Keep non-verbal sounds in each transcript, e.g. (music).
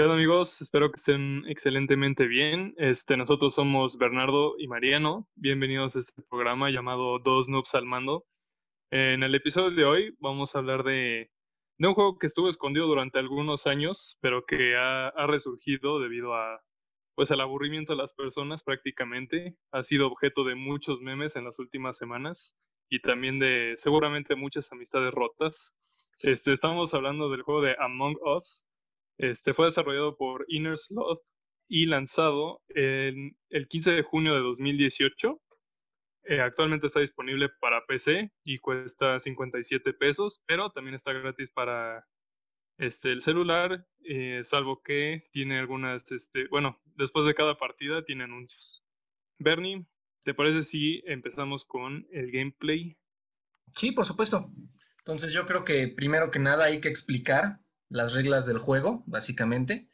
¿Qué amigos? Espero que estén excelentemente bien. Este, nosotros somos Bernardo y Mariano. Bienvenidos a este programa llamado Dos Noobs al Mando. En el episodio de hoy vamos a hablar de, de un juego que estuvo escondido durante algunos años, pero que ha, ha resurgido debido a pues al aburrimiento de las personas prácticamente. Ha sido objeto de muchos memes en las últimas semanas y también de seguramente muchas amistades rotas. Este, estamos hablando del juego de Among Us, este fue desarrollado por Inner Sloth y lanzado en el 15 de junio de 2018. Eh, actualmente está disponible para PC y cuesta 57 pesos, pero también está gratis para este, el celular, eh, salvo que tiene algunas, este, bueno, después de cada partida tiene anuncios. Bernie, ¿te parece si empezamos con el gameplay? Sí, por supuesto. Entonces yo creo que primero que nada hay que explicar las reglas del juego, básicamente.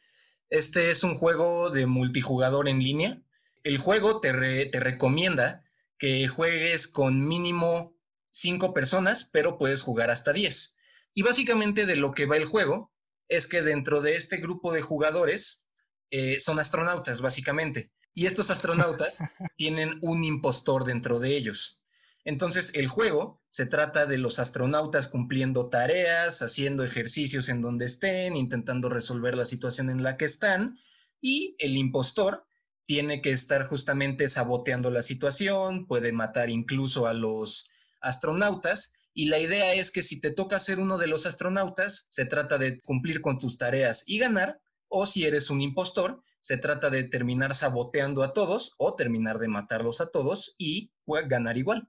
Este es un juego de multijugador en línea. El juego te, te recomienda que juegues con mínimo cinco personas, pero puedes jugar hasta 10. Y básicamente de lo que va el juego es que dentro de este grupo de jugadores eh, son astronautas, básicamente. Y estos astronautas (laughs) tienen un impostor dentro de ellos. Entonces, el juego se trata de los astronautas cumpliendo tareas, haciendo ejercicios en donde estén, intentando resolver la situación en la que están, y el impostor tiene que estar justamente saboteando la situación, puede matar incluso a los astronautas, y la idea es que si te toca ser uno de los astronautas, se trata de cumplir con tus tareas y ganar, o si eres un impostor, se trata de terminar saboteando a todos o terminar de matarlos a todos y ganar igual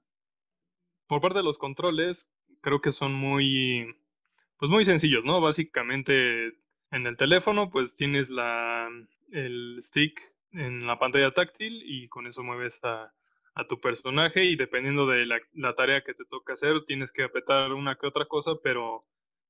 por parte de los controles, creo que son muy, pues muy sencillos, ¿no? Básicamente en el teléfono, pues tienes la, el stick en la pantalla táctil y con eso mueves a, a tu personaje y dependiendo de la, la, tarea que te toca hacer, tienes que apretar una que otra cosa, pero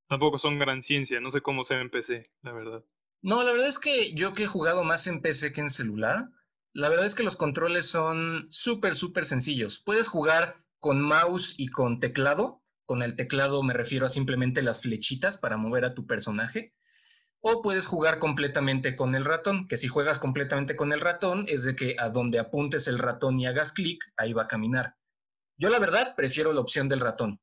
tampoco son gran ciencia, no sé cómo sea en PC, la verdad. No, la verdad es que yo que he jugado más en PC que en celular, la verdad es que los controles son súper, súper sencillos. Puedes jugar con mouse y con teclado. Con el teclado me refiero a simplemente las flechitas para mover a tu personaje. O puedes jugar completamente con el ratón, que si juegas completamente con el ratón es de que a donde apuntes el ratón y hagas clic, ahí va a caminar. Yo la verdad prefiero la opción del ratón.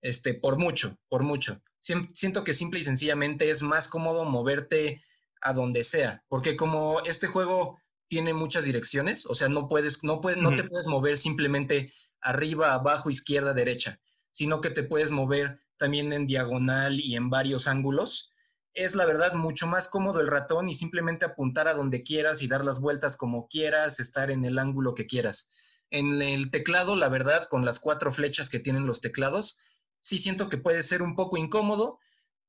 Este, por mucho, por mucho. Siento que simple y sencillamente es más cómodo moverte a donde sea, porque como este juego tiene muchas direcciones, o sea, no puedes, no puedes, no te puedes mover simplemente arriba, abajo, izquierda, derecha, sino que te puedes mover también en diagonal y en varios ángulos. Es la verdad mucho más cómodo el ratón y simplemente apuntar a donde quieras y dar las vueltas como quieras, estar en el ángulo que quieras. En el teclado, la verdad, con las cuatro flechas que tienen los teclados, sí siento que puede ser un poco incómodo,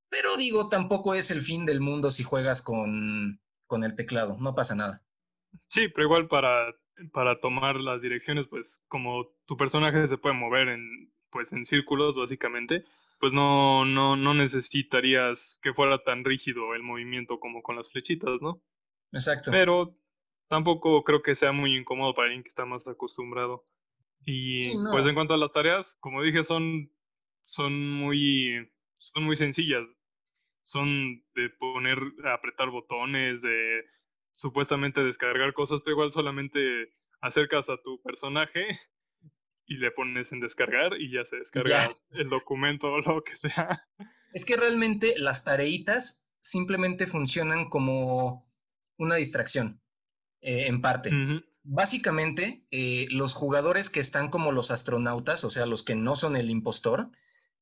pero digo, tampoco es el fin del mundo si juegas con, con el teclado, no pasa nada. Sí, pero igual para para tomar las direcciones, pues como tu personaje se puede mover en, pues, en círculos básicamente, pues no, no, no necesitarías que fuera tan rígido el movimiento como con las flechitas, ¿no? Exacto. Pero tampoco creo que sea muy incómodo para alguien que está más acostumbrado. Y pues en cuanto a las tareas, como dije, son, son muy, son muy sencillas. Son de poner, apretar botones, de supuestamente descargar cosas, pero igual solamente acercas a tu personaje y le pones en descargar y ya se descarga el documento o lo que sea. Es que realmente las tareitas simplemente funcionan como una distracción, eh, en parte. Básicamente, eh, los jugadores que están como los astronautas, o sea, los que no son el impostor,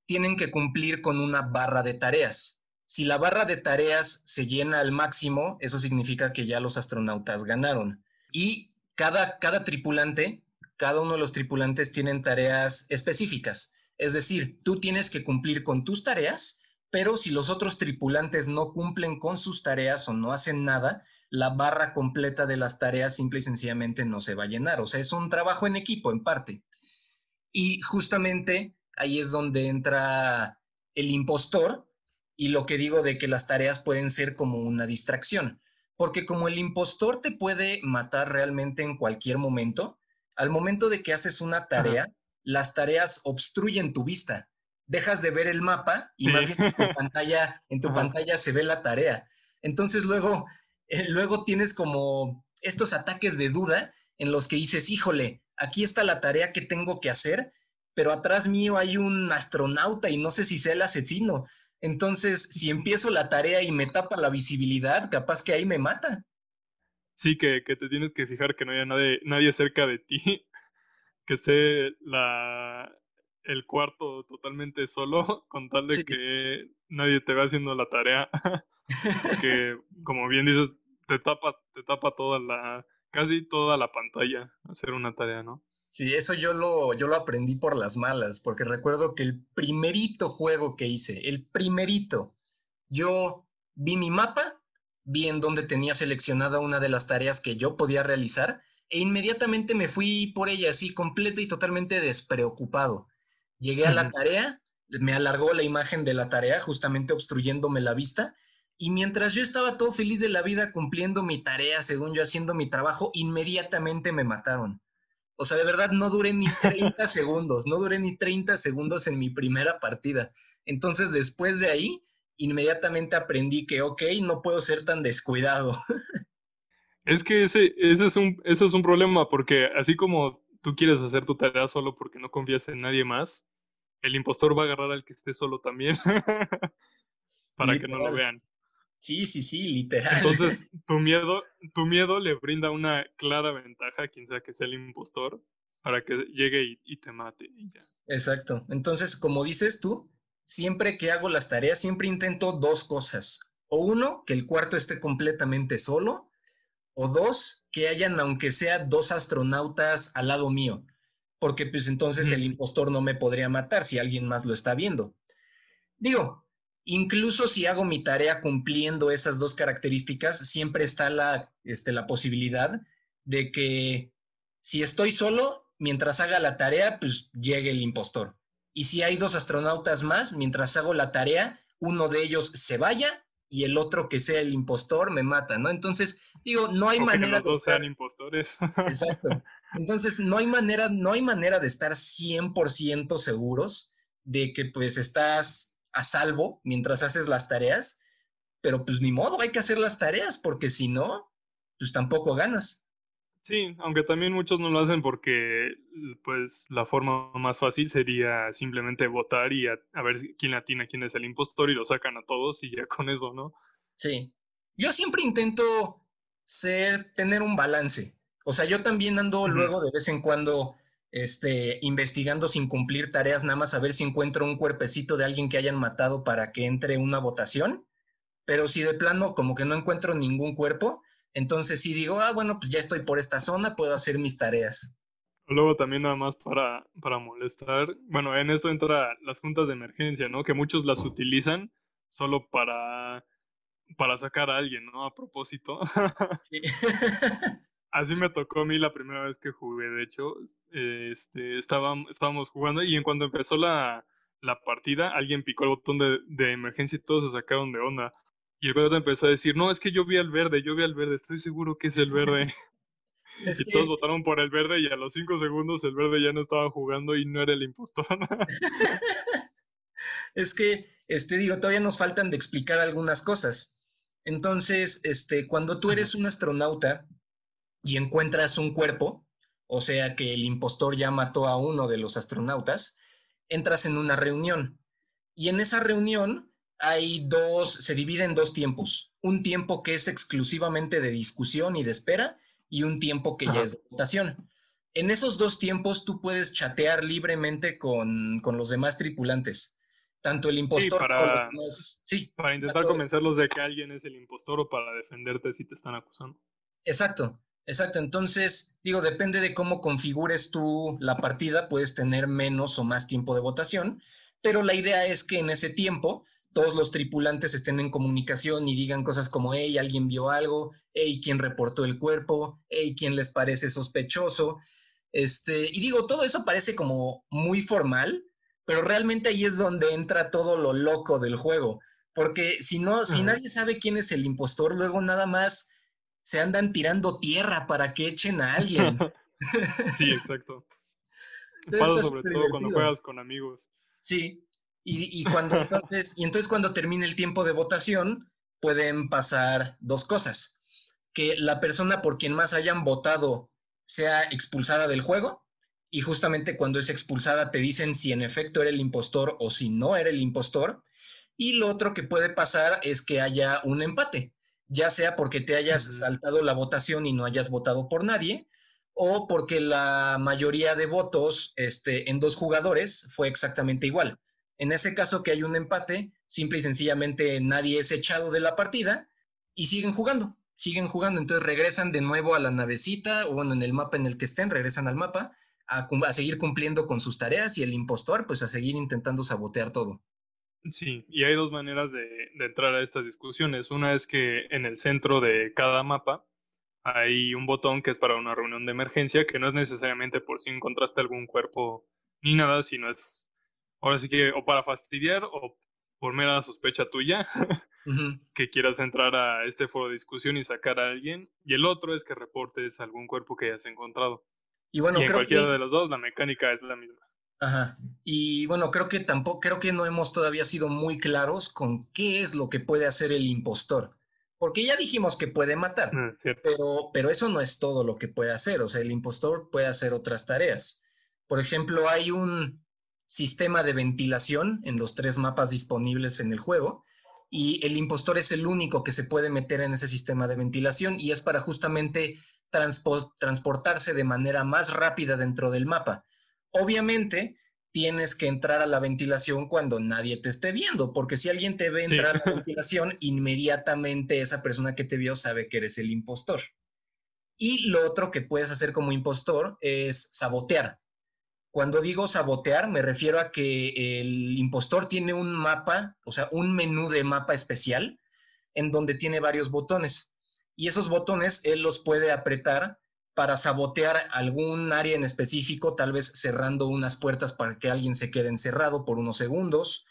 tienen que cumplir con una barra de tareas. Si la barra de tareas se llena al máximo, eso significa que ya los astronautas ganaron. Y cada, cada tripulante, cada uno de los tripulantes tienen tareas específicas. Es decir, tú tienes que cumplir con tus tareas, pero si los otros tripulantes no cumplen con sus tareas o no hacen nada, la barra completa de las tareas simple y sencillamente no se va a llenar. O sea, es un trabajo en equipo en parte. Y justamente ahí es donde entra el impostor, y lo que digo de que las tareas pueden ser como una distracción, porque como el impostor te puede matar realmente en cualquier momento, al momento de que haces una tarea, las tareas obstruyen tu vista. Dejas de ver el mapa y más bien en tu pantalla, en tu pantalla se ve la tarea. Entonces luego, eh, luego tienes como estos ataques de duda en los que dices, híjole, aquí está la tarea que tengo que hacer, pero atrás mío hay un astronauta y no sé si sea el asesino. Entonces, si empiezo la tarea y me tapa la visibilidad, capaz que ahí me mata. Sí, que, te tienes que fijar que no haya nadie, nadie cerca de ti, (laughs) que esté la, el cuarto totalmente solo, (laughs) con tal de que nadie te va haciendo la tarea. (laughs) Porque, como bien dices, te tapa, te tapa toda la, casi toda la pantalla hacer una tarea, ¿no? Sí, eso yo lo, yo lo aprendí por las malas, porque recuerdo que el primerito juego que hice, el primerito, yo vi mi mapa, vi en dónde tenía seleccionada una de las tareas que yo podía realizar, e inmediatamente me fui por ella así, completo y totalmente despreocupado. Llegué a la tarea, me alargó la imagen de la tarea, justamente obstruyéndome la vista, y mientras yo estaba todo feliz de la vida cumpliendo mi tarea, según yo haciendo mi trabajo, inmediatamente me mataron. O sea, de verdad no duré ni 30 (laughs) segundos, no duré ni 30 segundos en mi primera partida. Entonces, después de ahí, inmediatamente aprendí que, ok, no puedo ser tan descuidado. (laughs) Es que ese, ese, es un, ese es un problema, porque así como tú quieres hacer tu tarea solo porque no confías en nadie más, el impostor va a agarrar al que esté solo también (laughs) para que no lo vean. Sí, sí, sí, literal. Entonces, (laughs) tu miedo, tu miedo le brinda una clara ventaja a quien sea que sea el impostor para que llegue y, te mate. Exacto. Entonces, como dices tú, siempre que hago las tareas, siempre intento dos cosas. O uno, que el cuarto esté completamente solo. O dos, que hayan, aunque sea dos astronautas al lado mío. Porque pues entonces el impostor no me podría matar si alguien más lo está viendo. Digo, Incluso si hago mi tarea cumpliendo esas dos características, siempre está la, este, la posibilidad de que si estoy solo, mientras haga la tarea, pues llegue el impostor. Y si hay dos astronautas más, mientras hago la tarea, uno de ellos se vaya y el otro que sea el impostor me mata, ¿no? Entonces, digo, no hay manera de estar... impostores. Exacto. Entonces, no hay manera, no hay manera de estar 100% seguros de que pues estás a salvo mientras haces las tareas, pero pues ni modo, hay que hacer las tareas, porque si no, pues tampoco ganas. Sí, aunque también muchos no lo hacen porque pues la forma más fácil sería simplemente votar y a, ver quién atina quién es el impostor y lo sacan a todos y ya (laughs) con eso, ¿no? Sí. Yo siempre intento ser, tener un balance. O sea, yo también ando luego de vez en cuando este, investigando sin cumplir tareas, nada más a ver si encuentro un cuerpecito de alguien que hayan matado para que entre una votación. Pero si de plano como que no encuentro ningún cuerpo, entonces sí digo, ah, bueno, pues ya estoy por esta zona, puedo hacer mis tareas. Luego también nada más para, para molestar, bueno, en esto entra las juntas de emergencia, ¿no? Que muchos las utilizan solo para, para sacar a alguien, ¿no? A propósito. Sí. (laughs) (laughs) Así me tocó a mí la primera vez que jugué, de hecho, este, estábamos, estábamos jugando y en cuanto empezó la, partida, alguien picó el botón de, emergencia y todos se sacaron de onda. Y el juego empezó a decir, no, es que yo vi al verde, yo vi al verde, estoy seguro que es el verde. (laughs) y todos votaron por el verde y a los cinco segundos el verde ya no estaba jugando y no era el impostor. (laughs) es que, este, digo, todavía nos faltan de explicar algunas cosas. Entonces, este, cuando tú eres un astronauta, y encuentras un cuerpo, o sea que el impostor ya mató a uno de los astronautas, entras en una reunión. Y en esa reunión hay dos, se divide en dos tiempos. Un tiempo que es exclusivamente de discusión y de espera y un tiempo que ya es de votación. En esos dos tiempos tú puedes chatear libremente con, los demás tripulantes. Tanto el impostor para, sí, para intentar convencerlos de que alguien es el impostor o para defenderte si te están acusando. Exacto. Exacto, entonces, digo, depende de cómo configures tú la partida, puedes tener menos o más tiempo de votación, pero la idea es que en ese tiempo todos los tripulantes estén en comunicación y digan cosas como, hey, alguien vio algo, hey, ¿quién reportó el cuerpo? Hey, ¿quién les parece sospechoso? Este, y digo, todo eso parece como muy formal, pero realmente ahí es donde entra todo lo loco del juego, porque si no, si nadie sabe quién es el impostor, luego nada más se andan tirando tierra para que echen a alguien. (laughs) sí, exacto. Entonces, sobre todo cuando juegas con amigos. Sí, y, cuando entonces, y entonces cuando termine el tiempo de votación, pueden pasar dos cosas. Que la persona por quien más hayan votado sea expulsada del juego y justamente cuando es expulsada te dicen si en efecto era el impostor o si no era el impostor. Y lo otro que puede pasar es que haya un empate, ya sea porque te hayas saltado la votación y no hayas votado por nadie, o porque la mayoría de votos este, en dos jugadores fue exactamente igual. En ese caso que hay un empate, simple y sencillamente nadie es echado de la partida y siguen jugando, siguen jugando, entonces regresan de nuevo a la navecita o bueno, en el mapa en el que estén, regresan al mapa a, seguir cumpliendo con sus tareas y el impostor pues a seguir intentando sabotear todo. Sí, y hay dos maneras de, de entrar a estas discusiones. Una es que en el centro de cada mapa hay un botón que es para una reunión de emergencia, que no es necesariamente por si encontraste algún cuerpo ni nada, sino es ahora sí que o para fastidiar o por mera sospecha tuya (laughs) que quieras entrar a este foro de discusión y sacar a alguien. Y el otro es que reportes algún cuerpo que hayas encontrado. Y bueno, en cualquiera de los dos la mecánica es la misma. Ajá. Y bueno, creo que tampoco, creo que no hemos todavía sido muy claros con qué es lo que puede hacer el impostor. Porque ya dijimos que puede matar, ah, pero, pero eso no es todo lo que puede hacer. O sea, el impostor puede hacer otras tareas. Por ejemplo, hay un sistema de ventilación en los tres mapas disponibles en el juego y el impostor es el único que se puede meter en ese sistema de ventilación y es para justamente transportarse de manera más rápida dentro del mapa. Obviamente, tienes que entrar a la ventilación cuando nadie te esté viendo, porque si alguien te ve entrar a la (laughs) ventilación, inmediatamente esa persona que te vio sabe que eres el impostor. Y lo otro que puedes hacer como impostor es sabotear. Cuando digo sabotear, me refiero a que el impostor tiene un mapa, o sea, un menú de mapa especial en donde tiene varios botones y esos botones él los puede apretar para sabotear algún área en específico, tal vez cerrando unas puertas para que alguien se quede encerrado por unos segundos,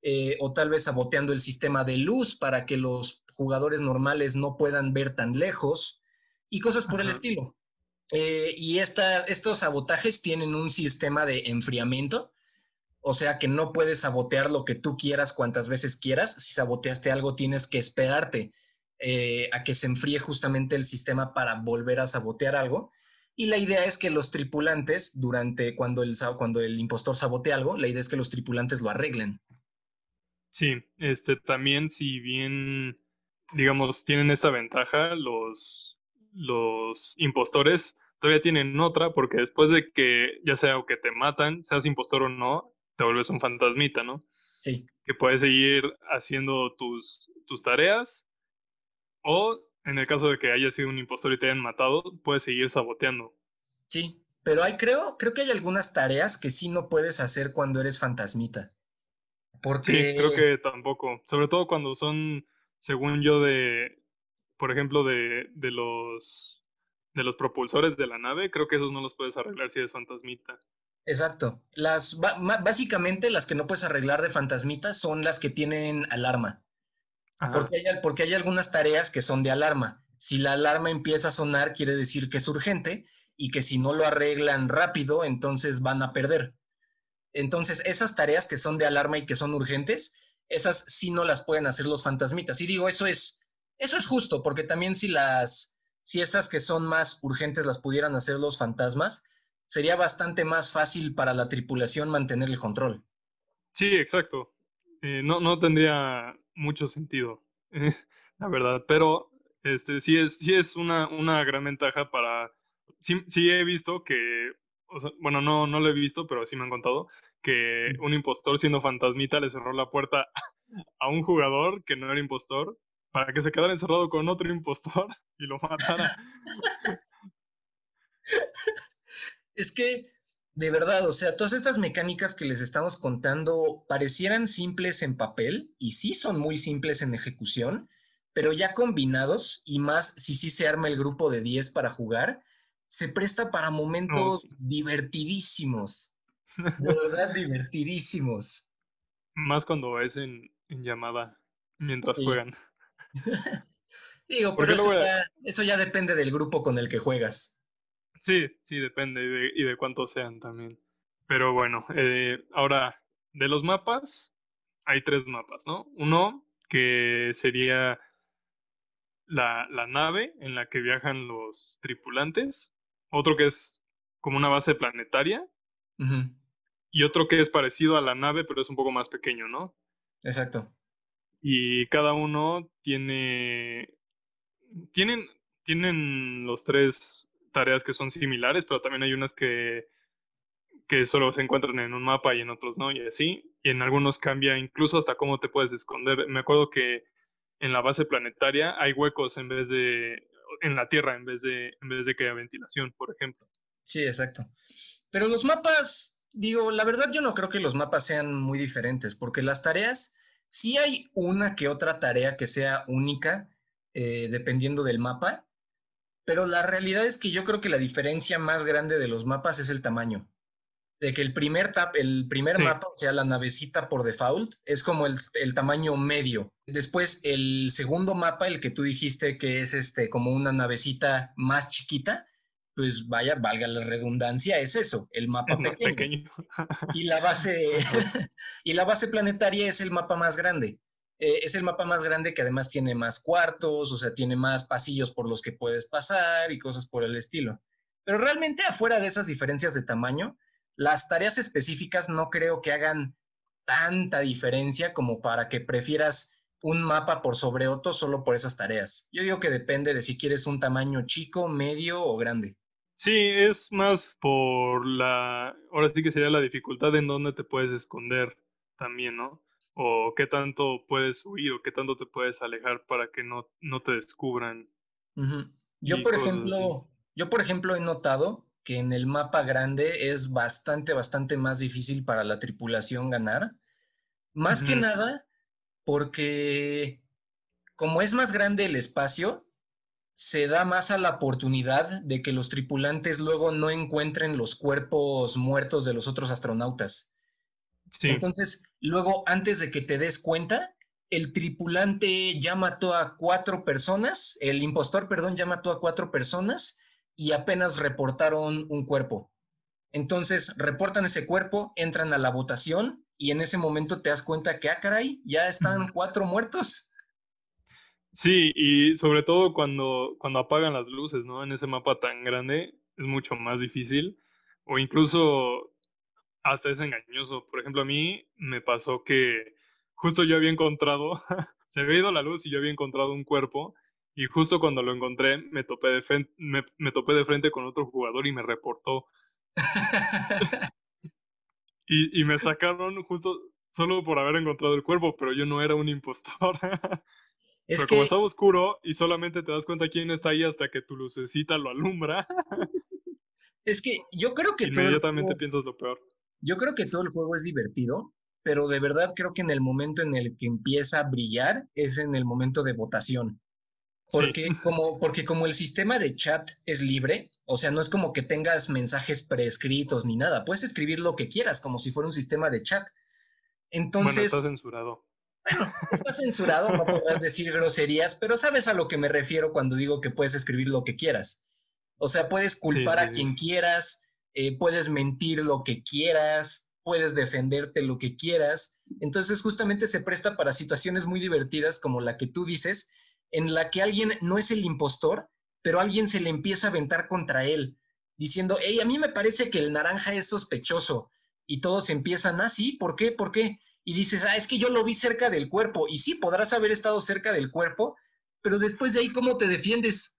eh, o tal vez saboteando el sistema de luz para que los jugadores normales no puedan ver tan lejos, y cosas por el estilo. Eh, y estos sabotajes tienen un sistema de enfriamiento, o sea que no puedes sabotear lo que tú quieras cuantas veces quieras. Si saboteaste algo, tienes que esperarte eh, a que se enfríe justamente el sistema para volver a sabotear algo. Y la idea es que los tripulantes, durante cuando el, cuando el impostor sabotea algo, la idea es que los tripulantes lo arreglen. Sí, este también si bien, digamos, tienen esta ventaja, los, los impostores todavía tienen otra, porque después de que ya sea o que te matan, seas impostor o no, te vuelves un fantasmita, ¿no? Sí. Que puedes seguir haciendo tus, tus tareas o en el caso de que haya sido un impostor y te hayan matado, puedes seguir saboteando. Sí, pero hay, creo, creo que hay algunas tareas que sí no puedes hacer cuando eres fantasmita. Porque... Sí, creo que tampoco. Sobre todo cuando son, según yo, de, por ejemplo, de, de los de los propulsores de la nave, creo que esos no los puedes arreglar si eres fantasmita. Exacto. Las básicamente las que no puedes arreglar de fantasmita son las que tienen alarma. Porque hay, porque hay algunas tareas que son de alarma. Si la alarma empieza a sonar, quiere decir que es urgente y que si no lo arreglan rápido, entonces van a perder. Entonces, esas tareas que son de alarma y que son urgentes, esas sí no las pueden hacer los fantasmitas. Y digo, eso es, eso es justo, porque también si las, si esas que son más urgentes las pudieran hacer los fantasmas, sería bastante más fácil para la tripulación mantener el control. Sí, exacto. Eh, no, no tendría mucho sentido, (laughs) la verdad, pero este sí es, sí es una, una gran ventaja para, sí, sí he visto que, bueno, no, no lo he visto, pero sí me han contado, que un impostor siendo fantasmita le cerró la puerta (laughs) a un jugador que no era impostor para que se quedara encerrado con otro impostor (laughs) y lo matara. Es que de verdad, o sea, todas estas mecánicas que les estamos contando parecieran simples en papel y sí son muy simples en ejecución, pero ya combinados y más si sí se arma el grupo de 10 para jugar, se presta para momentos divertidísimos. (laughs) De verdad, divertidísimos. Más cuando es en, llamada mientras juegan. (laughs) Digo, pero eso ya depende del grupo con el que juegas. Sí, sí, depende y de, y de cuántos sean también. Pero bueno, eh, ahora, de los mapas, hay tres mapas, ¿no? Uno que sería la, nave en la que viajan los tripulantes, otro que es como una base planetaria, y otro que es parecido a la nave, pero es un poco más pequeño, ¿no? Exacto. Y cada uno tiene. Tienen, tienen los tres tareas que son similares, pero también hay unas que, que solo se encuentran en un mapa y en otros no, y así. Y en algunos cambia incluso hasta cómo te puedes esconder. Me acuerdo que en la base planetaria hay huecos en vez de. en la Tierra en vez de, en vez de que haya ventilación, por ejemplo. Sí, exacto. Pero los mapas, digo, la verdad yo no creo que los mapas sean muy diferentes, porque las tareas Sí hay una que otra tarea que sea única, eh, dependiendo del mapa, pero la realidad es que yo creo que la diferencia más grande de los mapas es el tamaño. De que el primer, tap, el primer mapa, o sea, la navecita por default, es como el, el, tamaño medio. Después, el segundo mapa, el que tú dijiste que es este, como una navecita más chiquita, pues vaya, valga la redundancia, es eso, el mapa pequeño. y, la base, (laughs) (laughs) y la base planetaria es el mapa más grande. Eh, es el mapa más grande que además tiene más cuartos, o sea, tiene más pasillos por los que puedes pasar y cosas por el estilo. Pero realmente afuera de esas diferencias de tamaño, las tareas específicas no creo que hagan tanta diferencia como para que prefieras un mapa por sobre otro solo por esas tareas. Yo digo que depende de si quieres un tamaño chico, medio o grande. Sí, es más por la, ahora sí que sería la dificultad en dónde te puedes esconder también, ¿no? O qué tanto puedes huir o qué tanto te puedes alejar para que no, no te descubran. Yo, por ejemplo, yo, por ejemplo, he notado que en el mapa grande es bastante, bastante más difícil para la tripulación ganar. Más que nada porque como es más grande el espacio, se da más a la oportunidad de que los tripulantes luego no encuentren los cuerpos muertos de los otros astronautas. Entonces, luego, antes de que te des cuenta, el tripulante ya mató a cuatro personas, el impostor, perdón, ya mató a cuatro personas y apenas reportaron un cuerpo. Entonces, reportan ese cuerpo, entran a la votación y en ese momento te das cuenta que, ah, caray, ya están cuatro muertos. Sí, y sobre todo cuando, cuando apagan las luces, ¿no? En ese mapa tan grande es mucho más difícil o incluso hasta es engañoso. Por ejemplo, a mí me pasó que justo yo había encontrado, (laughs) se había ido la luz y yo había encontrado un cuerpo y justo cuando lo encontré me topé de frente, me, me topé de frente con otro jugador y me reportó. (laughs) y, y me sacaron justo solo por haber encontrado el cuerpo, pero yo no era un impostor. (laughs) Es Pero que... como está oscuro y solamente te das cuenta quién está ahí hasta que tu lucecita lo alumbra. Es que yo creo que... Inmediatamente piensas lo peor. Yo creo que todo el juego es divertido, pero de verdad creo que en el momento en el que empieza a brillar es en el momento de votación. Porque, como, porque como el sistema de chat es libre, o sea, no es como que tengas mensajes preescritos ni nada, puedes escribir lo que quieras, como si fuera un sistema de chat. Entonces... Bueno, está censurado. Bueno, está censurado, no podrás decir groserías, pero sabes a lo que me refiero cuando digo que puedes escribir lo que quieras. O sea, puedes culpar a quien quieras, eh, puedes mentir lo que quieras, puedes defenderte lo que quieras. Entonces, justamente se presta para situaciones muy divertidas como la que tú dices, en la que alguien no es el impostor, pero alguien se le empieza a aventar contra él, diciendo, hey, a mí me parece que el naranja es sospechoso. Y todos empiezan, ah, sí, ¿por qué? ¿Por qué? y dices, ah, es que yo lo vi cerca del cuerpo. Y sí, podrás haber estado cerca del cuerpo, pero después de ahí, ¿cómo te defiendes?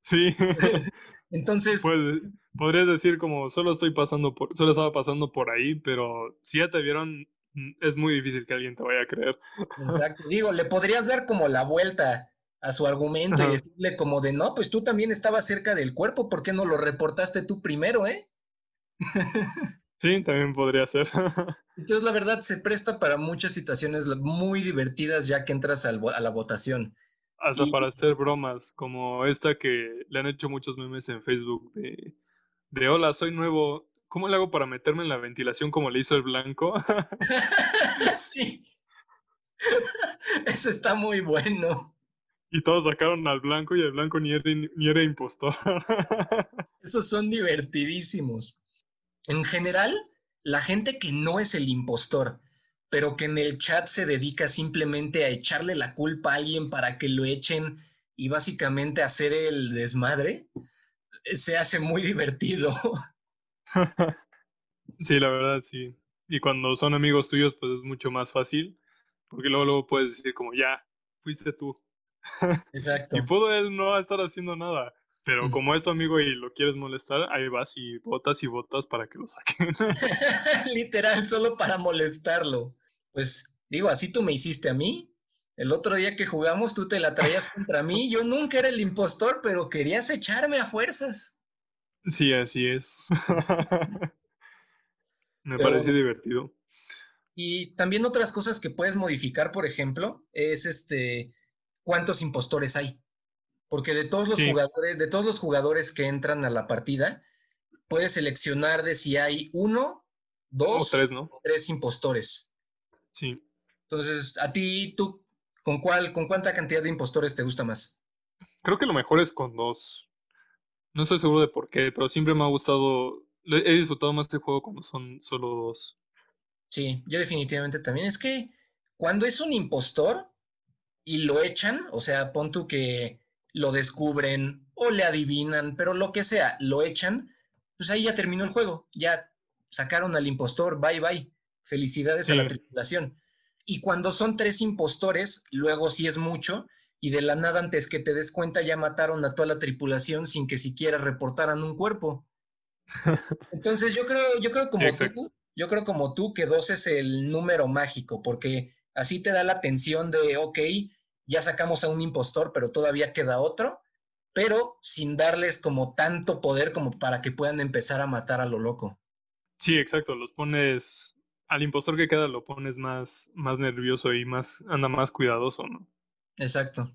Sí. (laughs) Entonces. Pues, podrías decir como solo estoy pasando por, solo estaba pasando por ahí, pero si ya te vieron, mm, es muy difícil que alguien te vaya a creer. (laughs) Exacto. Digo, le podrías dar como la vuelta a su argumento y decirle como de no, pues tú también estabas cerca del cuerpo, ¿por qué no lo reportaste tú primero, eh? (laughs) Sí, también podría ser. (laughs) Entonces, la verdad, se presta para muchas situaciones muy divertidas ya que entras a la votación. Hasta para hacer bromas, como esta que le han hecho muchos memes en Facebook de, de hola, soy nuevo, ¿cómo le hago para meterme en la ventilación como le hizo el blanco? (laughs) sí. Eso está muy bueno. Y todos sacaron al blanco y el blanco ni era, ni era impostor. (laughs) Esos son divertidísimos. En general, la gente que no es el impostor, pero que en el chat se dedica simplemente a echarle la culpa a alguien para que lo echen y básicamente hacer el desmadre, se hace muy divertido. (laughs) sí, la verdad, sí. Y cuando son amigos tuyos, pues es mucho más fácil, porque luego, luego puedes decir como, ya, fuiste tú. (laughs) Exacto. y puedo él no estar haciendo nada. Pero como es tu amigo y lo quieres molestar, ahí vas y votas y votas para que lo saquen. (laughs) Literal, solo para molestarlo. Pues digo, así tú me hiciste a mí. El otro día que jugamos, tú te la traías (laughs) contra mí. Yo nunca era el impostor, pero querías echarme a fuerzas. Sí, así es. (laughs) me parece divertido. Y también otras cosas que puedes modificar, por ejemplo, es este cuántos impostores hay. Porque de todos los jugadores, de todos los jugadores que entran a la partida, puedes seleccionar de si hay uno, dos o tres, ¿no? tres impostores. Sí. Entonces, a ti, tú, ¿con cuál, con cuánta cantidad de impostores te gusta más? Creo que lo mejor es con dos. No estoy seguro de por qué, pero siempre me ha gustado. He disfrutado más este juego cuando son solo dos. Sí, yo definitivamente también. Es que cuando es un impostor y lo echan, o sea, pon tú que lo descubren o le adivinan, pero lo que sea, lo echan, pues ahí ya terminó el juego, ya sacaron al impostor, bye bye, felicidades a la tripulación. Y cuando son tres impostores, luego sí es mucho, y de la nada antes que te des cuenta ya mataron a toda la tripulación sin que siquiera reportaran un cuerpo. (laughs) Entonces yo creo, yo creo como tú, yo creo como tú que dos es el número mágico, porque así te da la tensión de, ok, ya sacamos a un impostor, pero todavía queda otro, pero sin darles como tanto poder como para que puedan empezar a matar a lo loco. Sí, exacto, los pones, al impostor que queda lo pones más, más nervioso y más, anda más cuidadoso, ¿no? Exacto.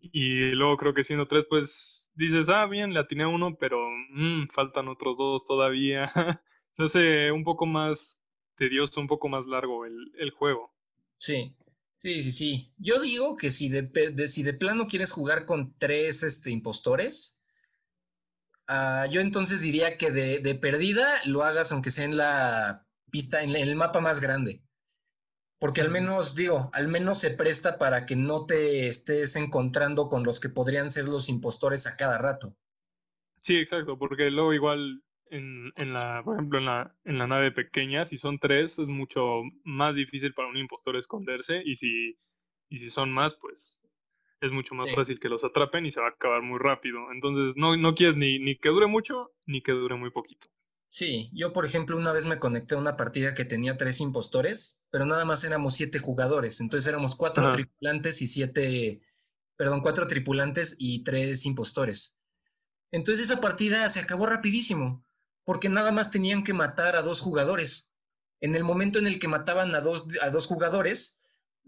Y luego creo que siendo tres, pues dices, ah, bien, le atiné a uno, pero mm, faltan otros dos todavía. (laughs) Se hace un poco más tedioso, un poco más largo el, el juego. Sí, Sí, sí, sí. Yo digo que si de, si de plano quieres jugar con tres este, impostores, ah, yo entonces diría que de, de, perdida lo hagas aunque sea en la pista, en, el mapa más grande. Porque al menos, digo, al menos se presta para que no te estés encontrando con los que podrían ser los impostores a cada rato. Sí, exacto, porque luego igual en, en, la, por ejemplo, en la, en la nave pequeña, si son tres, es mucho más difícil para un impostor esconderse y si, y si son más, pues es mucho más fácil que los atrapen y se va a acabar muy rápido. Entonces, no, no quieres ni, ni que dure mucho ni que dure muy poquito. Sí, yo por ejemplo una vez me conecté a una partida que tenía tres impostores, pero nada más éramos siete jugadores, entonces éramos cuatro tripulantes y siete, perdón, cuatro tripulantes y tres impostores. Entonces esa partida se acabó rapidísimo porque nada más tenían que matar a dos jugadores. En el momento en el que mataban a dos, a dos jugadores,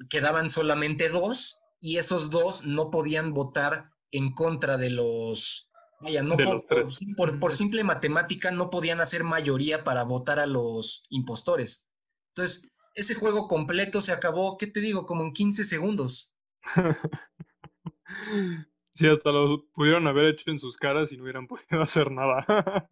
quedaban solamente dos y esos dos no podían votar en contra de los... Vaya, no por, por, simple matemática no podían hacer mayoría para votar a los impostores. Entonces, ese juego completo se acabó, ¿qué te digo? Como en 15 segundos. (laughs) Sí, hasta lo pudieron haber hecho en sus caras y no hubieran (laughs) podido hacer nada.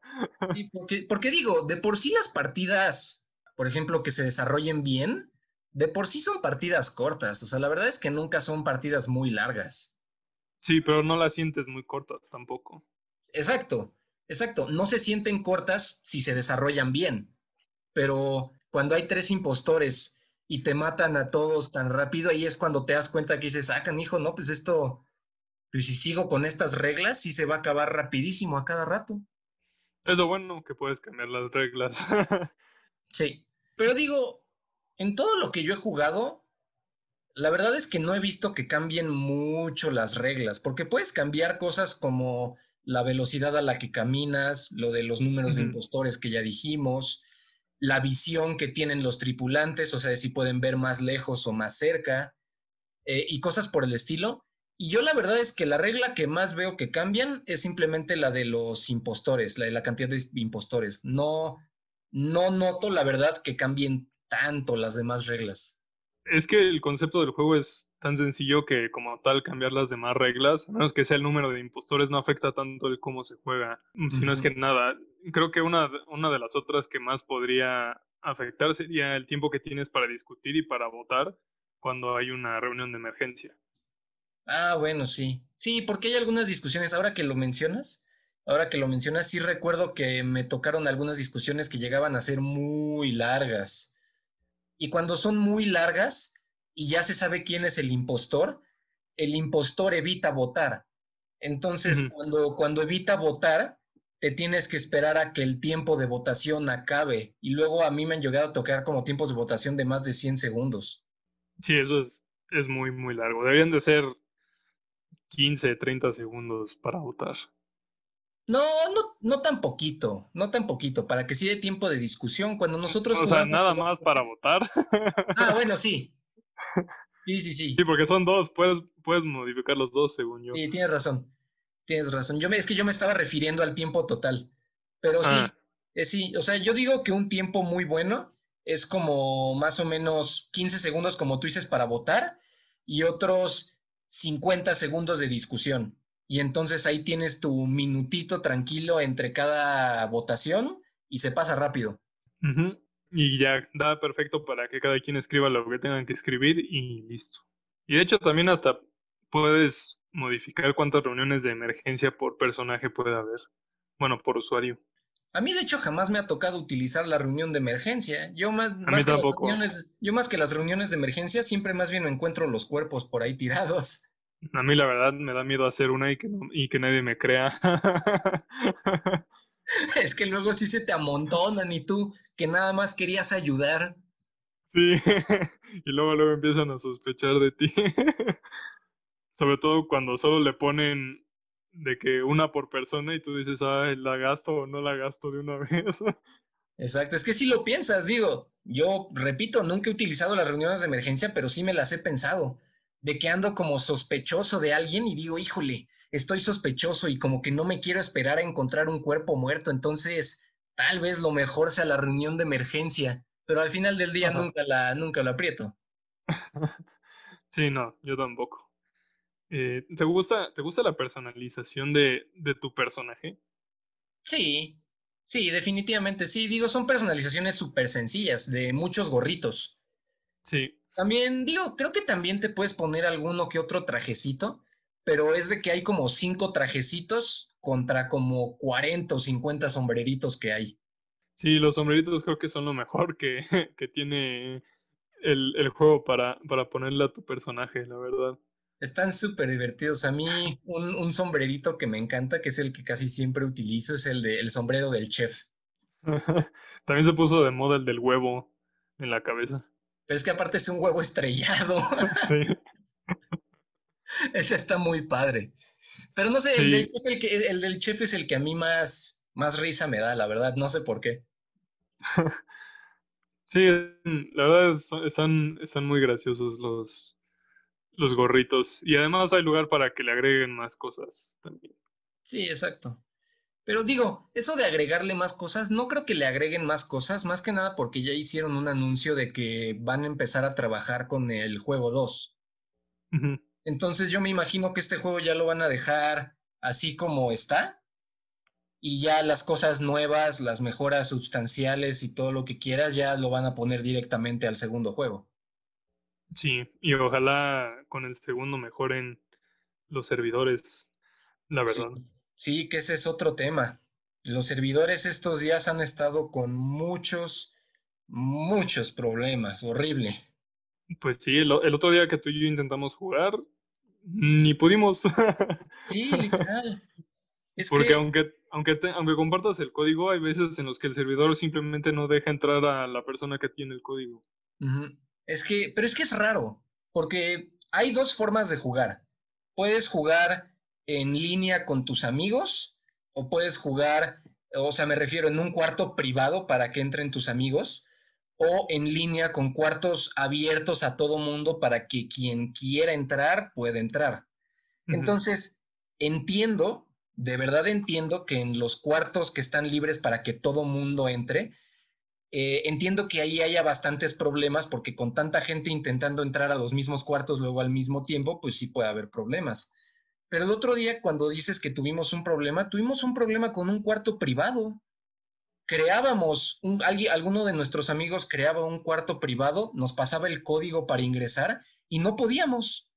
porque, porque digo, de por sí las partidas, por ejemplo, que se desarrollen bien, de por sí son partidas cortas. O sea, la verdad es que nunca son partidas muy largas. Sí, pero no las sientes muy cortas tampoco. Exacto, exacto. No se sienten cortas si se desarrollan bien. Pero cuando hay tres impostores y te matan a todos tan rápido, ahí es cuando te das cuenta que dices, ah, hijo, no, pues esto pero si sigo con estas reglas, sí se va a acabar rapidísimo a cada rato. Es lo bueno que puedes cambiar las reglas. (laughs) sí, pero digo, en todo lo que yo he jugado, la verdad es que no he visto que cambien mucho las reglas, porque puedes cambiar cosas como la velocidad a la que caminas, lo de los números de impostores que ya dijimos, la visión que tienen los tripulantes, o sea, si pueden ver más lejos o más cerca, eh, y cosas por el estilo. Y yo la verdad es que la regla que más veo que cambian es simplemente la de los impostores, la de la cantidad de impostores. No, no noto la verdad que cambien tanto las demás reglas. Es que el concepto del juego es tan sencillo que como tal cambiar las demás reglas, a menos que sea el número de impostores, no afecta tanto el cómo se juega. Si no es que nada, creo que una, una de las otras que más podría afectar sería el tiempo que tienes para discutir y para votar cuando hay una reunión de emergencia. Ah, bueno, sí. Sí, porque hay algunas discusiones, ahora que lo mencionas, ahora que lo mencionas, sí recuerdo que me tocaron algunas discusiones que llegaban a ser muy largas. Y cuando son muy largas y ya se sabe quién es el impostor, el impostor evita votar. Entonces, cuando, cuando evita votar, te tienes que esperar a que el tiempo de votación acabe. Y luego a mí me han llegado a tocar como tiempos de votación de más de 100 segundos. Sí, eso es, es muy, muy largo. Deberían de ser 15, 30 segundos para votar. No, no, no tan poquito, no tan poquito, para que sí dé tiempo de discusión. Cuando nosotros. O sea, nada más para votar. Ah, bueno, sí. Sí, sí, sí. Sí, porque son dos, puedes, puedes modificar los dos, según yo. Sí, tienes razón. Tienes razón. Yo me, es que yo me estaba refiriendo al tiempo total. Pero sí, ah. eh, sí, o sea, yo digo que un tiempo muy bueno es como más o menos 15 segundos, como tú dices, para votar, y otros 50 segundos de discusión. Y entonces ahí tienes tu minutito tranquilo entre cada votación y se pasa rápido. Y ya da perfecto para que cada quien escriba lo que tengan que escribir y listo. Y de hecho también hasta puedes modificar cuántas reuniones de emergencia por personaje puede haber. Bueno, por usuario. A mí de hecho jamás me ha tocado utilizar la reunión de emergencia. Yo más, que las reuniones, yo más que las reuniones de emergencia siempre más bien me encuentro los cuerpos por ahí tirados. A mí la verdad me da miedo hacer una y que, y que nadie me crea. (laughs) (laughs) es que luego sí se te amontonan y tú que nada más querías ayudar. Sí, (laughs) y luego luego empiezan a sospechar de ti. (laughs) Sobre todo cuando solo le ponen de que una por persona y tú dices, ah, la gasto o no la gasto de una vez. Exacto, es que si lo piensas, digo, yo repito, nunca he utilizado las reuniones de emergencia, pero sí me las he pensado de que ando como sospechoso de alguien y digo, híjole, estoy sospechoso y como que no me quiero esperar a encontrar un cuerpo muerto, entonces tal vez lo mejor sea la reunión de emergencia, pero al final del día nunca la, nunca la aprieto. (laughs) Sí, no, yo tampoco. Eh, ¿te, gusta, ¿Te gusta la personalización de, de tu personaje? Sí, sí, definitivamente sí. Digo, son personalizaciones súper sencillas, de muchos gorritos. Sí. También, digo, creo que también te puedes poner alguno que otro trajecito, pero es de que hay como cinco trajecitos contra como 40 o 50 sombreritos que hay. Sí, los sombreritos creo que son lo mejor que, (laughs) que tiene el, el, juego para, para ponerle a tu personaje, la verdad. Están súper divertidos. A mí un, un, sombrerito que me encanta, que es el que casi siempre utilizo, es el de el sombrero del chef. (laughs) También se puso de moda el del huevo en la cabeza. Pero es que aparte es un huevo estrellado. (laughs) Sí. (laughs) Ese está muy padre. Pero no sé, el, del chef, el, que, el, del chef, es el que a mí más, más risa me da, la verdad. No sé por qué. (laughs) Sí, la verdad están, están muy graciosos los, los gorritos. Y además hay lugar para que le agreguen más cosas también. Sí, exacto. Pero digo, eso de agregarle más cosas, no creo que le agreguen más cosas, más que nada porque ya hicieron un anuncio de que van a empezar a trabajar con el juego 2. Entonces yo me imagino que este juego ya lo van a dejar así como está. Y ya las cosas nuevas, las mejoras sustanciales y todo lo que quieras, ya lo van a poner directamente al segundo juego. Sí, y ojalá con el segundo mejoren los servidores, la verdad. Sí, que ese es otro tema. Los servidores estos días han estado con muchos, muchos problemas. Horrible. Pues sí, el, otro día que tú y yo intentamos jugar, ni pudimos. (laughs) Sí, literal. Porque aunque, aunque, aunque compartas el código, hay veces en los que el servidor simplemente no deja entrar a la persona que tiene el código. Es que, pero es que es raro, porque hay dos formas de jugar. Puedes jugar en línea con tus amigos o puedes jugar, o sea, me refiero en un cuarto privado para que entren tus amigos o en línea con cuartos abiertos a todo mundo para que quien quiera entrar pueda entrar. Entonces, entiendo, de verdad entiendo que en los cuartos que están libres para que todo mundo entre, eh, entiendo que ahí haya bastantes problemas porque con tanta gente intentando entrar a los mismos cuartos luego al mismo tiempo, pues sí puede haber problemas. Pero el otro día, cuando dices que tuvimos un problema, tuvimos un problema con un cuarto privado. Creábamos, un, alguien, alguno de nuestros amigos creaba un cuarto privado, nos pasaba el código para ingresar y no podíamos.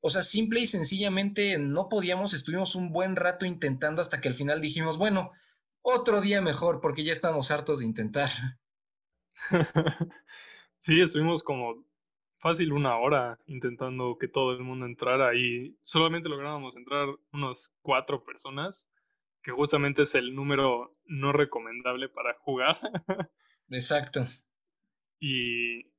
O sea, simple y sencillamente no podíamos, estuvimos un buen rato intentando hasta que al final dijimos, bueno, otro día mejor, porque ya estamos hartos de intentar. (laughs) sí, estuvimos como fácil una hora intentando que todo el mundo entrara y solamente lográbamos entrar unos cuatro personas, que justamente es el número no recomendable para jugar. (laughs) Exacto. Y,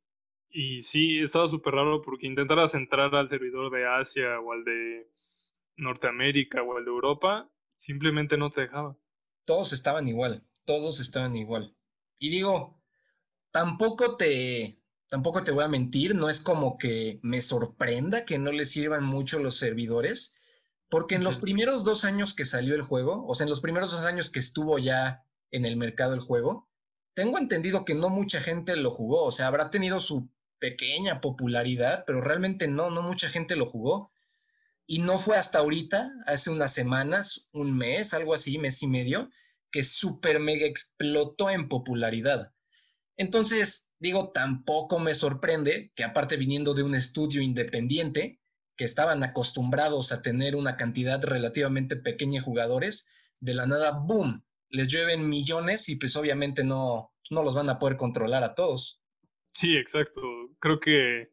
y sí, estaba súper raro porque intentaras entrar al servidor de Asia o al de Norteamérica o al de Europa, simplemente no te dejaba. Todos estaban igual, todos estaban igual. Y digo, tampoco te, tampoco te voy a mentir, no es como que me sorprenda que no le sirvan mucho los servidores, porque en los primeros dos años que salió el juego, o sea, en los primeros dos años que estuvo ya en el mercado el juego, tengo entendido que no mucha gente lo jugó, o sea, habrá tenido su pequeña popularidad, pero realmente no, no mucha gente lo jugó. Y no fue hasta ahorita, hace unas semanas, un mes, algo así, mes y medio, que super mega explotó en popularidad. Entonces, digo, tampoco me sorprende que aparte viniendo de un estudio independiente, que estaban acostumbrados a tener una cantidad relativamente pequeña de jugadores, de la nada, ¡boom!, les llueven millones y pues obviamente no, no los van a poder controlar a todos. Sí, exacto. Creo que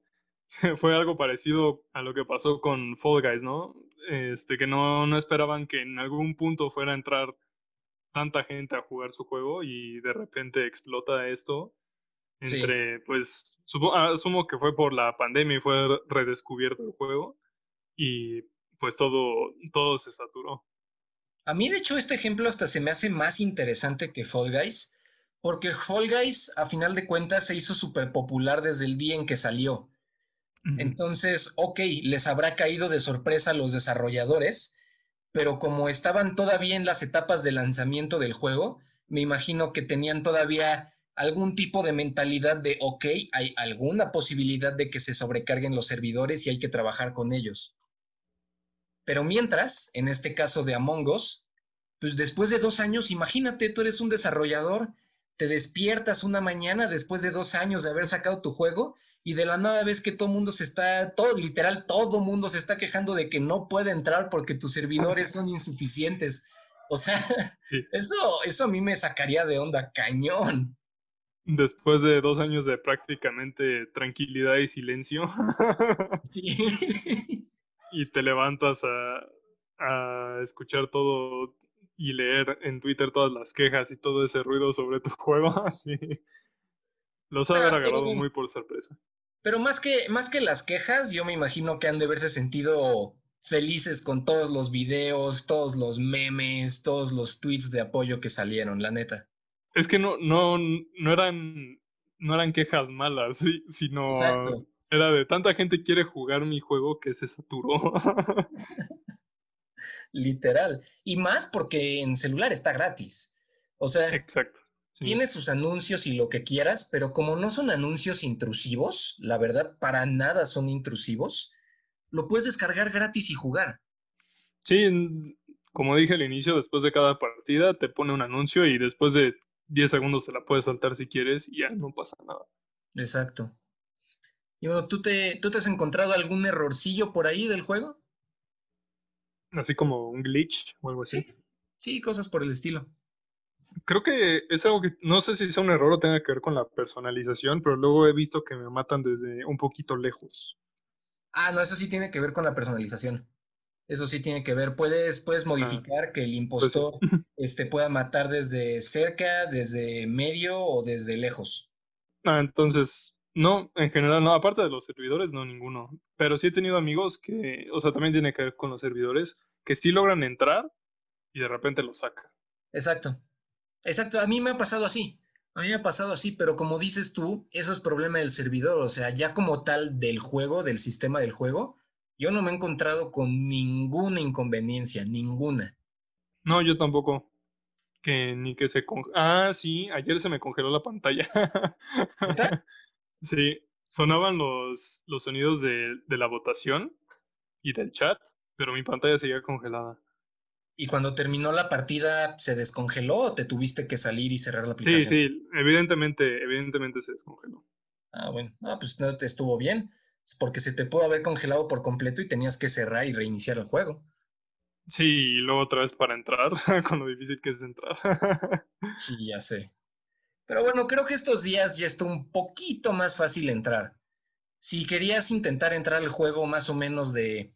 (laughs) fue algo parecido a lo que pasó con Fall Guys, ¿no? Este, que no, no esperaban que en algún punto fuera a entrar tanta gente a jugar su juego y de repente explota esto. Entre, pues, asumo que fue por la pandemia y fue redescubierto el juego y pues todo, todo se saturó. A mí, de hecho, este ejemplo hasta se me hace más interesante que Fall Guys, porque Fall Guys, a final de cuentas, se hizo súper popular desde el día en que salió. Entonces, ok, les habrá caído de sorpresa a los desarrolladores, pero como estaban todavía en las etapas de lanzamiento del juego, me imagino que tenían todavía algún tipo de mentalidad de, ok, hay alguna posibilidad de que se sobrecarguen los servidores y hay que trabajar con ellos. Pero mientras, en este caso de Among Us, pues después de dos años, imagínate, tú eres un desarrollador, te despiertas una mañana después de dos años de haber sacado tu juego y de la nada ves que todo mundo se está, todo, literal, todo mundo se está quejando de que no puede entrar porque tus servidores son insuficientes. O sea, (laughs) eso, eso a mí me sacaría de onda cañón. Después de dos años de prácticamente tranquilidad y silencio. (laughs) Sí. y te levantas a, a escuchar todo y leer en Twitter todas las quejas y todo ese ruido sobre tu juego, (laughs) así. Los ha ah, agarrado muy por sorpresa. Pero más que, más que las quejas, yo me imagino que han de verse sentido felices con todos los videos, todos los memes, todos los tweets de apoyo que salieron, la neta. Es que no, no, no eran, no eran quejas malas, sino era de tanta gente quiere jugar mi juego que se saturó. (laughs) Literal. Y más porque en celular está gratis. O sea, Exacto. Tiene sus anuncios y lo que quieras, pero como no son anuncios intrusivos, la verdad, para nada son intrusivos, lo puedes descargar gratis y jugar. Sí, como dije al inicio, después de cada partida te pone un anuncio y después de 10 segundos se la puedes saltar si quieres y ya no pasa nada. Exacto. Y bueno, ¿tú te, ¿tú te has encontrado algún errorcillo por ahí del juego? Así como un glitch o algo así. sí cosas por el estilo creo que es algo que no sé si sea un error o tenga que ver con la personalización, pero luego he visto que me matan desde un poquito lejos. Ah, no, eso sí tiene que ver con la personalización. Eso sí tiene que ver. Puedes, puedes ah, modificar que el pues impostor (laughs) este, pueda matar desde cerca, desde medio o desde lejos. Ah, entonces, no, en general no. Aparte de los servidores, no ninguno. Pero sí he tenido amigos que, o sea, también tiene que ver con los servidores, que sí logran entrar y de repente lo sacan. Exacto. Exacto, a mí me ha pasado así. A mí me ha pasado así, pero como dices tú, eso es problema del servidor, o sea, ya como tal del juego, del sistema del juego, yo no me he encontrado con ninguna inconveniencia, ninguna. No, yo tampoco. Que ni que se Ah, sí, ayer se me congeló la pantalla. (laughs) sí, sonaban los, los sonidos de, de la votación y del chat, pero mi pantalla seguía congelada. ¿Y cuando terminó la partida se descongeló o te tuviste que salir y cerrar la aplicación? Sí, sí, evidentemente, evidentemente se descongeló. Ah, bueno, ah, pues no te estuvo bien. Porque se te pudo haber congelado por completo y tenías que cerrar y reiniciar el juego. Sí, y luego otra vez para entrar, (laughs) con lo difícil que es entrar. (laughs) sí, ya sé. Pero bueno, creo que estos días ya está un poquito más fácil entrar. Si querías intentar entrar al juego más o menos de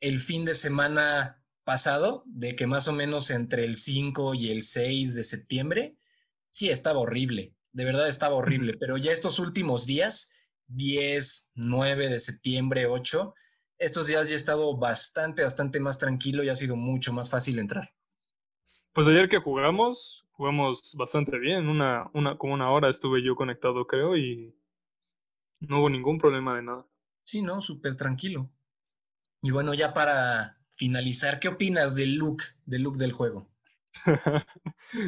el fin de semana pasado, de que más o menos entre el 5 y el 6 de septiembre, sí estaba horrible, de verdad estaba horrible, pero ya estos últimos días, 10, 9 de septiembre, 8, estos días ya he estado bastante, bastante más tranquilo y ha sido mucho más fácil entrar. Pues ayer que jugamos, jugamos bastante bien, una, una, como una hora estuve yo conectado creo y no hubo ningún problema de nada. Sí, no, súper tranquilo. Y bueno, ya para finalizar, ¿qué opinas del look, del look del juego? (laughs)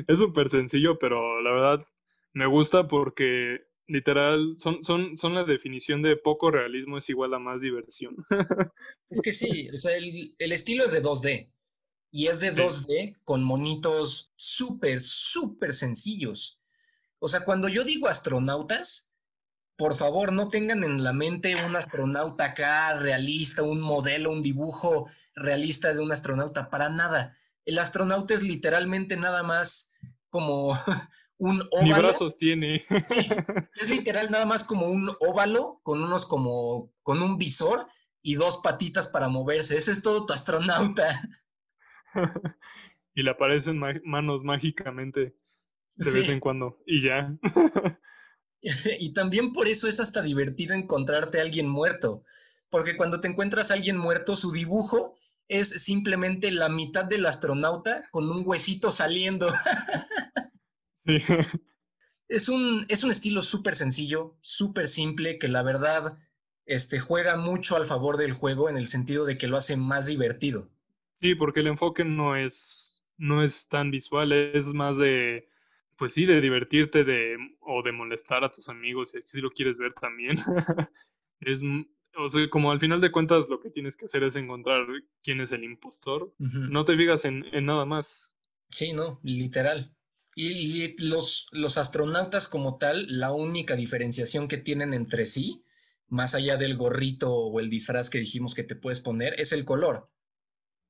es súper sencillo, pero la verdad me gusta porque literal son, son, son la definición de poco realismo es igual a más diversión. (laughs) es que sí, o sea, el, estilo es de 2D y es de 2D con monitos súper, súper sencillos. O sea, cuando yo digo astronautas, por favor, no tengan en la mente un astronauta acá realista, un modelo, un dibujo realista de un astronauta, para nada. El astronauta es literalmente nada más como (laughs) un óvalo. Ni brazos tiene. es literal nada más como un óvalo con unos como, con un visor y dos patitas para moverse. Ese es todo tu astronauta. (laughs) y le aparecen manos mágicamente de vez en cuando y ya. (laughs) y también por eso es hasta divertido encontrarte a alguien muerto, porque cuando te encuentras a alguien muerto, su dibujo es simplemente la mitad del astronauta con un huesito saliendo. (laughs) (laughs) es, un, es un estilo súper sencillo, súper simple, que la verdad este, juega mucho al favor del juego en el sentido de que lo hace más divertido. Sí, porque el enfoque no es, no es tan visual, es más de, pues sí, de divertirte de, o de molestar a tus amigos, si lo quieres ver también. (laughs) es, o sea, como al final de cuentas lo que tienes que hacer es encontrar quién es el impostor. No te fijas en, nada más. Sí, no, literal. Y, los, los astronautas como tal, la única diferenciación que tienen entre sí, más allá del gorrito o el disfraz que dijimos que te puedes poner, es el color.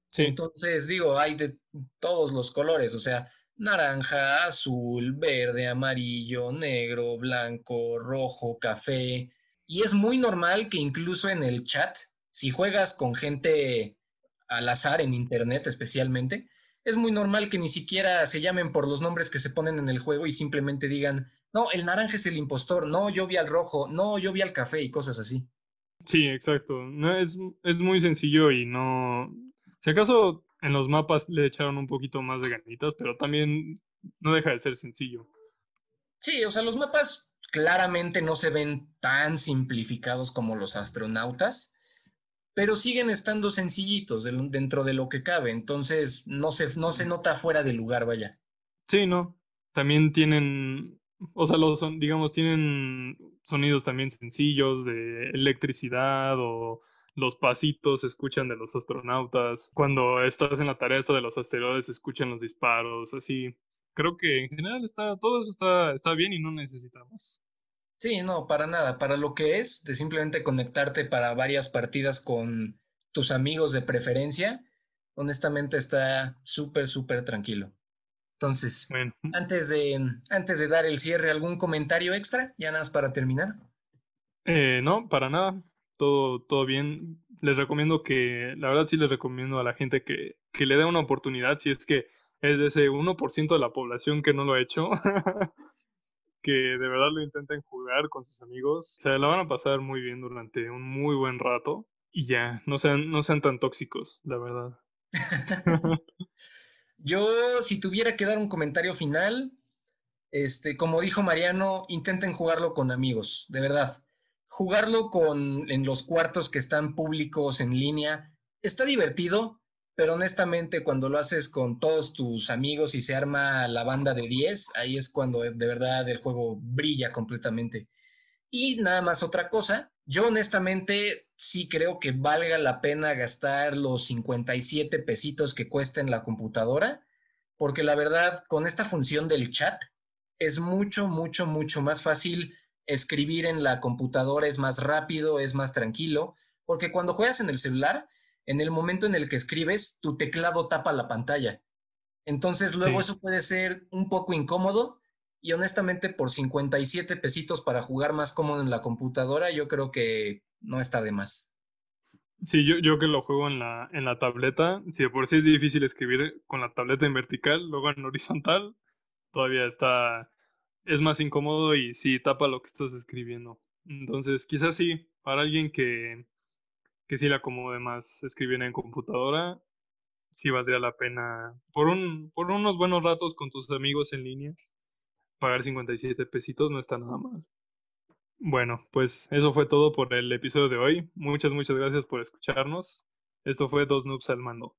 Sí. Entonces, digo, hay de todos los colores, o sea, naranja, azul, verde, amarillo, negro, blanco, rojo, café, y es muy normal que incluso en el chat, si juegas con gente al azar en internet especialmente, es muy normal que ni siquiera se llamen por los nombres que se ponen en el juego y simplemente digan, no, el naranja es el impostor, no, yo vi al rojo, no, yo vi al café y cosas así. Sí, exacto. No, es, es muy sencillo y no... Si acaso en los mapas le echaron un poquito más de ganitas, pero también no deja de ser sencillo. Sí, o sea, los mapas claramente no se ven tan simplificados como los astronautas, pero siguen estando sencillitos dentro de lo que cabe, entonces no se, no se nota fuera de lugar, vaya. Sí, no. También tienen, o sea, los son, digamos, tienen sonidos también sencillos de electricidad o los pasitos se escuchan de los astronautas. Cuando estás en la tarea esta de los asteroides se escuchan los disparos, así creo que en general está, todo eso está, está bien y no necesita más. Sí, no, para nada. Para lo que es, de simplemente conectarte para varias partidas con tus amigos de preferencia, honestamente está súper, súper tranquilo. Entonces, antes, de, antes de dar el cierre, ¿algún comentario extra? Ya nada más para terminar. Eh, no, para nada. Todo, todo bien. Les recomiendo que, la verdad sí les recomiendo a la gente que, que le dé una oportunidad si es que es de ese 1% de la población que no lo ha hecho, (laughs) que de verdad lo intenten jugar con sus amigos. Se la van a pasar muy bien durante un muy buen rato y ya, no sean, no sean tan tóxicos, la verdad. (laughs) Yo, si tuviera que dar un comentario final, este, como dijo Mariano, intenten jugarlo con amigos, de verdad. Jugarlo con en los cuartos que están públicos en línea está divertido, pero honestamente cuando lo haces con todos tus amigos y se arma la banda de 10, ahí es cuando de verdad el juego brilla completamente. Y nada más otra cosa, yo honestamente sí creo que valga la pena gastar los 57 pesitos que cuesta en la computadora, porque la verdad con esta función del chat es mucho, mucho, mucho más fácil escribir en la computadora es más rápido, es más tranquilo, porque cuando juegas en el celular, en el momento en el que escribes, tu teclado tapa la pantalla. Entonces luego eso puede ser un poco incómodo y honestamente por 57 pesitos para jugar más cómodo en la computadora, yo creo que no está de más. Sí, yo, yo que lo juego en la, en la tableta, si de por sí es difícil escribir con la tableta en vertical, luego en horizontal, todavía está, es más incómodo y sí tapa lo que estás escribiendo. Entonces, quizás sí, para alguien que, que sí le acomode más escribir en computadora, sí valdría la pena, por, un, por unos buenos ratos con tus amigos en línea, pagar 57 pesitos no está nada mal. Bueno, pues eso fue todo por el episodio de hoy. Muchas, muchas gracias por escucharnos. Esto fue Dos Noobs al Mando.